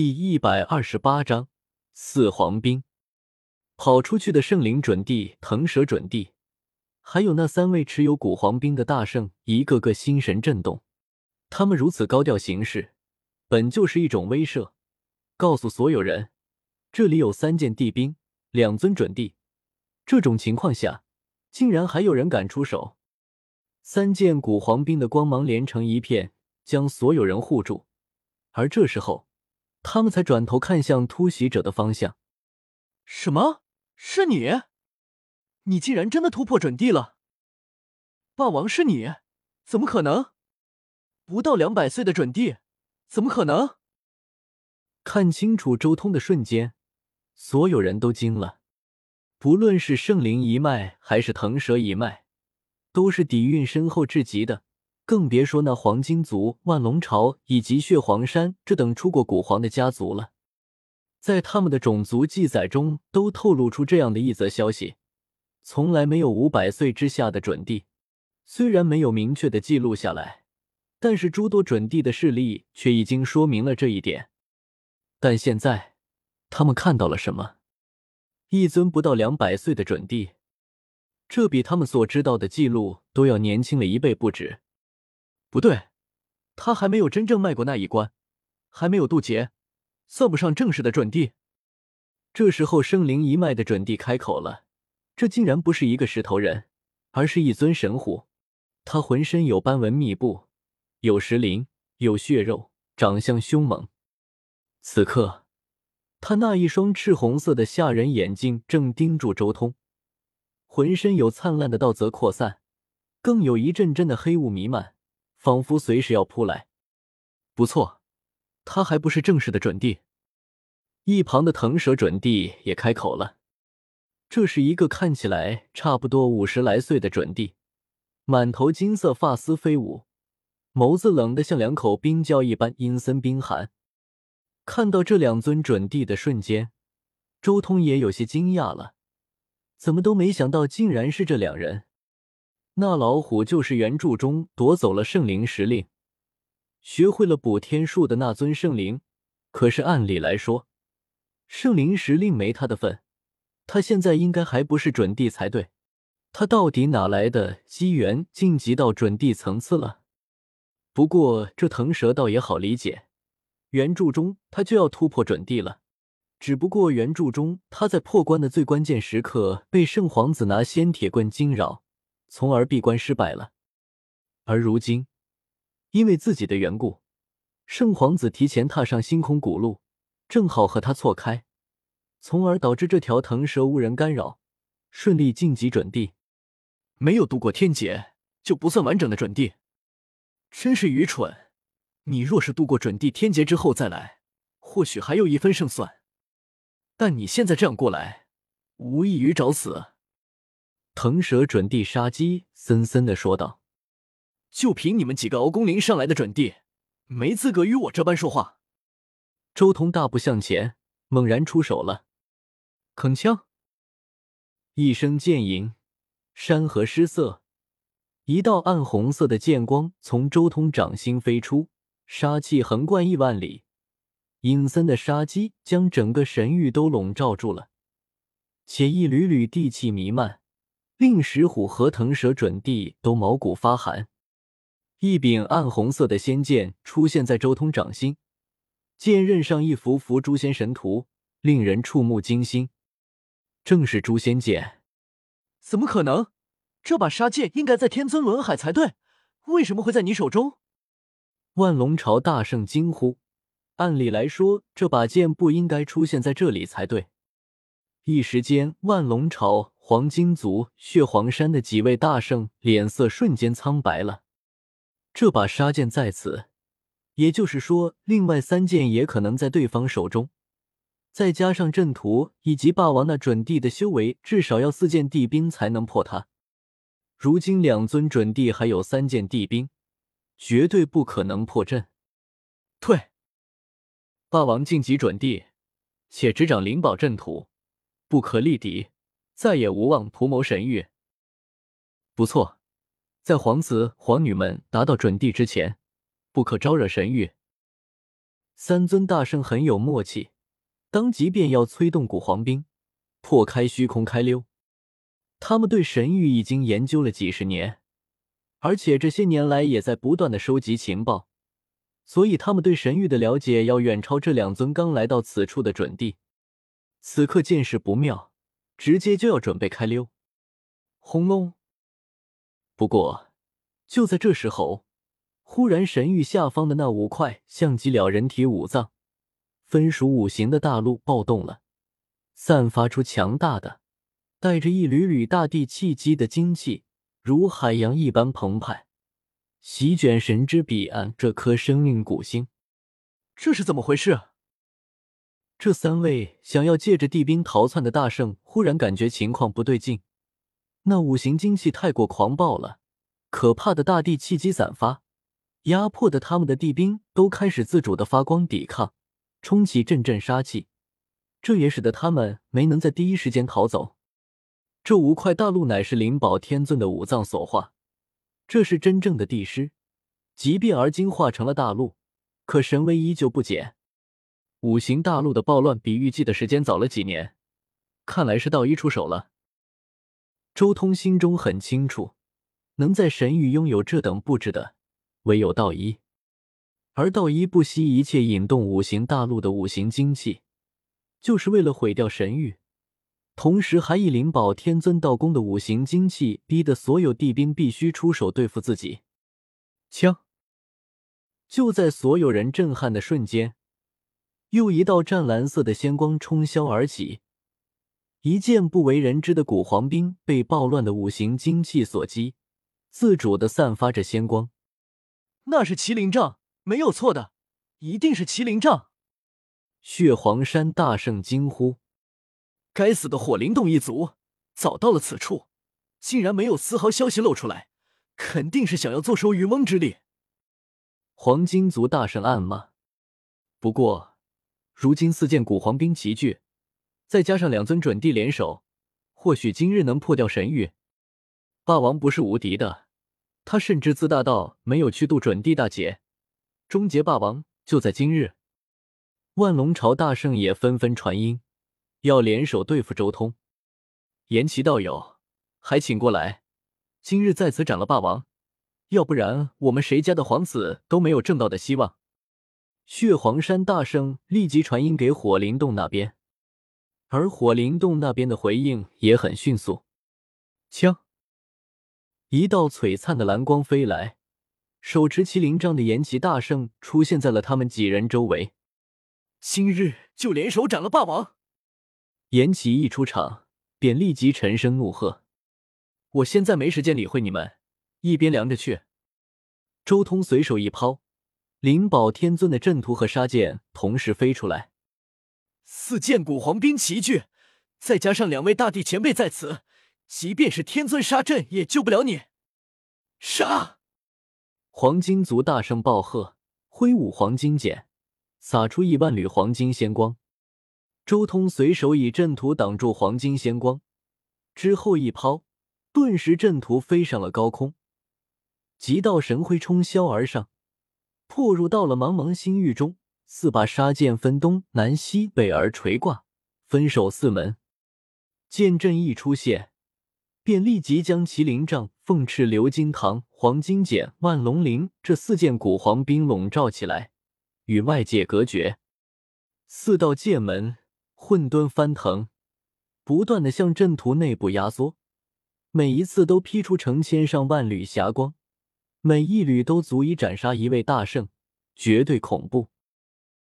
第一百二十八章四皇兵。跑出去的圣灵准帝、腾蛇准帝，还有那三位持有古皇兵的大圣，一个个心神震动。他们如此高调行事，本就是一种威慑，告诉所有人，这里有三件帝兵，两尊准帝。这种情况下，竟然还有人敢出手。三件古皇兵的光芒连成一片，将所有人护住。而这时候，他们才转头看向突袭者的方向。什么？是你？你竟然真的突破准地了？霸王是你？怎么可能？不到两百岁的准帝，怎么可能？看清楚周通的瞬间，所有人都惊了。不论是圣灵一脉还是腾蛇一脉，都是底蕴深厚至极的，更别说那黄金族、万龙朝以及血皇山这等出过古皇的家族了。在他们的种族记载中，都透露出这样的一则消息：从来没有五百岁之下的准帝。虽然没有明确的记录下来，但是诸多准帝的势力却已经说明了这一点。但现在，他们看到了什么？一尊不到两百岁的准帝，这比他们所知道的记录都要年轻了一倍不止。不对，他还没有真正迈过那一关，还没有渡劫。算不上正式的准帝。这时候，生灵一脉的准帝开口了：“这竟然不是一个石头人，而是一尊神虎。他浑身有斑纹密布，有石鳞，有血肉，长相凶猛。此刻，他那一双赤红色的吓人眼睛正盯住周通，浑身有灿烂的道泽扩散，更有一阵阵的黑雾弥漫，仿佛随时要扑来。不错。”他还不是正式的准帝，一旁的腾蛇准帝也开口了。这是一个看起来差不多五十来岁的准帝，满头金色发丝飞舞，眸子冷得像两口冰窖一般阴森冰寒。看到这两尊准帝的瞬间，周通也有些惊讶了，怎么都没想到，竟然是这两人。那老虎就是原著中夺走了圣灵石令。学会了补天术的那尊圣灵，可是按理来说，圣灵石令没他的份，他现在应该还不是准帝才对。他到底哪来的机缘晋级到准帝层次了？不过这腾蛇倒也好理解，原著中他就要突破准帝了，只不过原著中他在破关的最关键时刻被圣皇子拿仙铁棍惊扰，从而闭关失败了，而如今。因为自己的缘故，圣皇子提前踏上星空古路，正好和他错开，从而导致这条腾蛇无人干扰，顺利晋级准帝。没有度过天劫就不算完整的准帝，真是愚蠢！你若是度过准帝天劫之后再来，或许还有一分胜算。但你现在这样过来，无异于找死。腾蛇准帝杀机森森的说道。就凭你们几个熬工龄上来的准帝，没资格与我这般说话。周通大步向前，猛然出手了，铿锵一声剑吟，山河失色，一道暗红色的剑光从周通掌心飞出，杀气横贯亿万里，阴森的杀机将整个神域都笼罩住了，且一缕缕地气弥漫，令石虎和腾蛇准帝都毛骨发寒。一柄暗红色的仙剑出现在周通掌心，剑刃上一幅幅诛仙神图，令人触目惊心。正是诛仙剑，怎么可能？这把杀剑应该在天尊轮海才对，为什么会在你手中？万龙朝大圣惊呼：“按理来说，这把剑不应该出现在这里才对。”一时间，万龙朝、黄金族、血皇山的几位大圣脸色瞬间苍白了。这把杀剑在此，也就是说，另外三剑也可能在对方手中。再加上阵图以及霸王那准帝的修为，至少要四件帝兵才能破他。如今两尊准帝还有三件帝兵，绝对不可能破阵。退！霸王晋级准帝，且执掌灵宝阵图，不可力敌，再也无望图谋神域。不错。在皇子皇女们达到准帝之前，不可招惹神域。三尊大圣很有默契，当即便要催动古皇兵，破开虚空开溜。他们对神域已经研究了几十年，而且这些年来也在不断的收集情报，所以他们对神域的了解要远超这两尊刚来到此处的准帝。此刻见势不妙，直接就要准备开溜。轰隆！不过就在这时候。忽然，神域下方的那五块像极了人体五脏、分属五行的大陆暴动了，散发出强大的、带着一缕缕大地气机的精气，如海洋一般澎湃，席卷神之彼岸这颗生命古星。这是怎么回事？这三位想要借着地兵逃窜的大圣忽然感觉情况不对劲，那五行精气太过狂暴了，可怕的大地气机散发。压迫的他们的地兵都开始自主的发光抵抗，冲起阵阵杀气，这也使得他们没能在第一时间逃走。这五块大陆乃是灵宝天尊的五脏所化，这是真正的地师，即便而今化成了大陆，可神威依旧不减。五行大陆的暴乱比预计的时间早了几年，看来是道一出手了。周通心中很清楚，能在神域拥有这等布置的。唯有道一，而道一不惜一切引动五行大陆的五行精气，就是为了毁掉神域，同时还以灵宝天尊道宫的五行精气逼得所有地兵必须出手对付自己。枪！就在所有人震撼的瞬间，又一道湛蓝色的仙光冲霄而起，一件不为人知的古黄兵被暴乱的五行精气所击，自主的散发着仙光。那是麒麟杖，没有错的，一定是麒麟杖。血皇山大圣惊呼：“该死的火灵洞一族，早到了此处，竟然没有丝毫消息露出来，肯定是想要坐收渔翁之利。”黄金族大圣暗骂：“不过，如今四件古皇兵齐聚，再加上两尊准帝联手，或许今日能破掉神域。霸王不是无敌的。”他甚至自大到没有去渡准帝大劫，终结霸王就在今日。万龙朝大圣也纷纷传音，要联手对付周通。言其道友，还请过来，今日在此斩了霸王，要不然我们谁家的皇子都没有正道的希望。血皇山大圣立即传音给火灵洞那边，而火灵洞那边的回应也很迅速，枪。一道璀璨的蓝光飞来，手持麒麟杖的延吉大圣出现在了他们几人周围。今日就联手斩了霸王！延吉一出场，便立即沉声怒喝：“我现在没时间理会你们，一边凉着去！”周通随手一抛，灵宝天尊的阵图和杀剑同时飞出来。四件古黄兵齐聚，再加上两位大帝前辈在此。即便是天尊杀阵也救不了你！杀！黄金族大声暴喝，挥舞黄金剑，撒出亿万缕黄金仙光。周通随手以阵图挡住黄金仙光，之后一抛，顿时阵图飞上了高空，极道神辉冲霄而上，破入到了茫茫星域中。四把杀剑分东南西北而垂挂，分守四门。剑阵一出现。便立即将麒麟杖、凤翅鎏金堂、黄金锏、万龙鳞这四件古黄冰笼罩起来，与外界隔绝。四道剑门混沌翻腾，不断的向阵图内部压缩，每一次都劈出成千上万缕霞光，每一缕都足以斩杀一位大圣，绝对恐怖。